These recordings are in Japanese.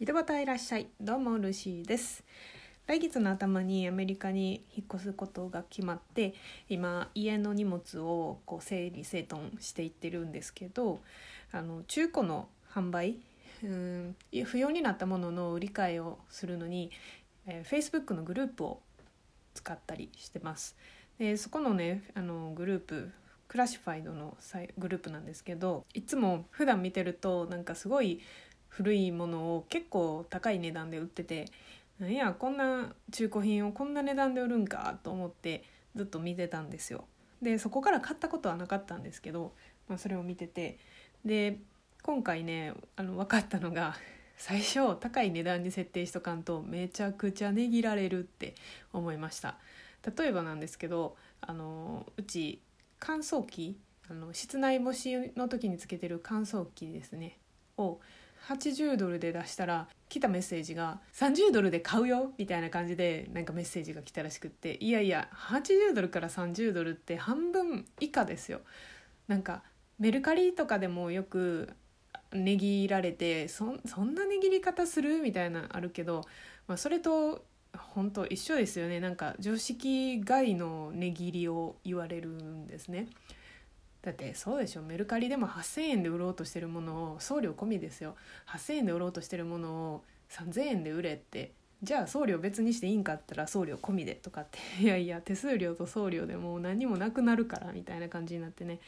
井戸端いらっしゃい。どうもルシーです。来月の頭にアメリカに引っ越すことが決まって今家の荷物をこう整理整頓していってるんですけどあの中古の販売うん不要になったものの売り買いをするのに、えー、Facebook のグループを使ったりしてます。でそこのねあのグループクラシファイドのグループなんですけどいつも普段見てるとなんかすごい古いものを結構高い値段で売っててなんやこんな中古品をこんな値段で売るんかと思ってずっと見てたんですよ。でそこから買ったことはなかったんですけど、まあ、それを見ててで今回ねあの分かったのが最初高い値段に設定しとかんとめちゃくちゃ値切られるって思いました例えばなんですけどあのうち乾燥機あの室内干しの時につけてる乾燥機ですねを80ドルで出したら来たメッセージが「30ドルで買うよ」みたいな感じでなんかメッセージが来たらしくっていやいや80ドルから30ドルって半分以下ですよ。なんかメルカリとかでもよく値切られてそんな値切り方する？みたいなあるけど、まあ、それと本当一緒ですよねなんか常識外の値切りを言われるんですね。だってそうでしょ。メルカリでも8,000円で売ろうとしてるものを送料込みですよ。8,000円で売ろうとしてるものを3,000円で売れって。じゃあ送料別にしていいんかったら送料込みでとかって。いやいや手数料と送料でもう何もなくなるからみたいな感じになってね。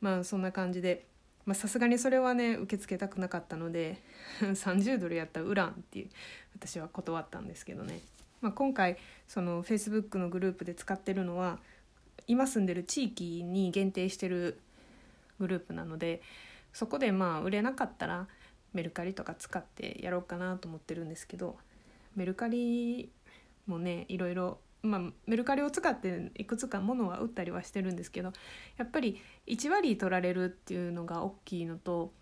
まあそんな感じで。さすがにそれはね受け付けたくなかったので 30ドルやったら売らんっていう私は断ったんですけどね、まあ、今回その Facebook のグループで使ってるのは今住んでる地域に限定してるグループなのでそこでまあ売れなかったらメルカリとか使ってやろうかなと思ってるんですけどメルカリもねいろいろ、まあ、メルカリを使っていくつか物は売ったりはしてるんですけどやっぱり1割取られるっていうのが大きいのと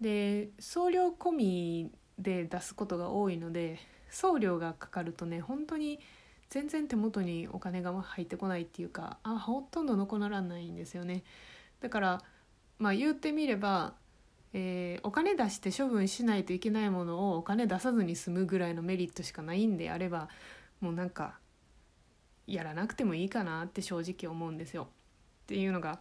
で送料込みで出すことが多いので送料がかかるとね本当に全然手元にお金が入ってこないっていうかあほとんど残らないんですよねだからまあ言ってみれば、えー、お金出して処分しないといけないものをお金出さずに済むぐらいのメリットしかないんであればもうなんかやらなくてもいいかなって正直思うんですよ。っていうのが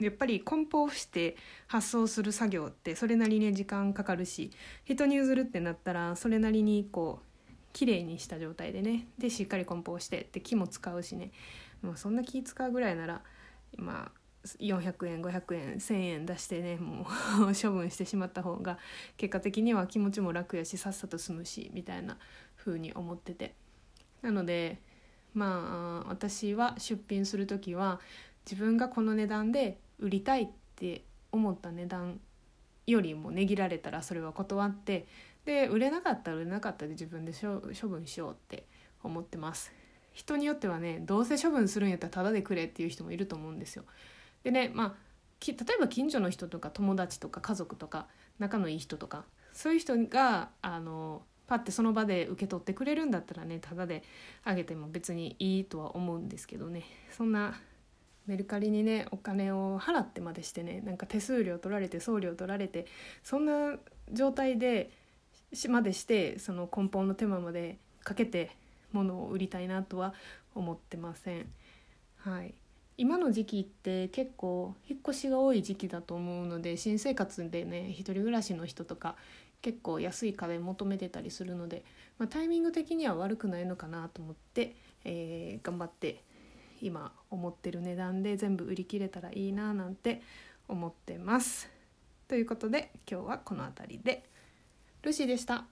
やっぱり梱包して発送する作業ってそれなりに時間かかるし人に譲るってなったらそれなりにこう綺麗にした状態でね。でしっかり梱包してで木も使うしね。もうそんな気使うぐらいならまあ400円500円1,000円出してねもう 処分してしまった方が結果的には気持ちも楽やしさっさと済むしみたいな風に思ってて。なのでまあ私は出品する時は自分がこの値段で売りたいって思った値段よりも値切られたらそれは断ってで売れなかったら売れなかったで自分で処分しようって思ってます。人によってはねどうせ処分するんやったらタダでくれっていう人もいると思うんですよ。でねまあ例えば近所の人とか友達とか家族とか仲のいい人とかそういう人があのパッてその場で受け取ってくれるんだったらねタダであげても別にいいとは思うんですけどね。そんなメルカリにねお金を払ってまでしてねなんか手数料取られて送料取られてそんな状態でまでしてその梱包の手間までかけて物を売りたいなとは思ってません。はい今の時期って結構引っ越しが多い時期だと思うので新生活でね一人暮らしの人とか結構安い家電求めてたりするので、まあ、タイミング的には悪くないのかなと思って、えー、頑張って今思ってる値段で全部売り切れたらいいななんて思ってます。ということで今日はこの辺りで。ルシーでした。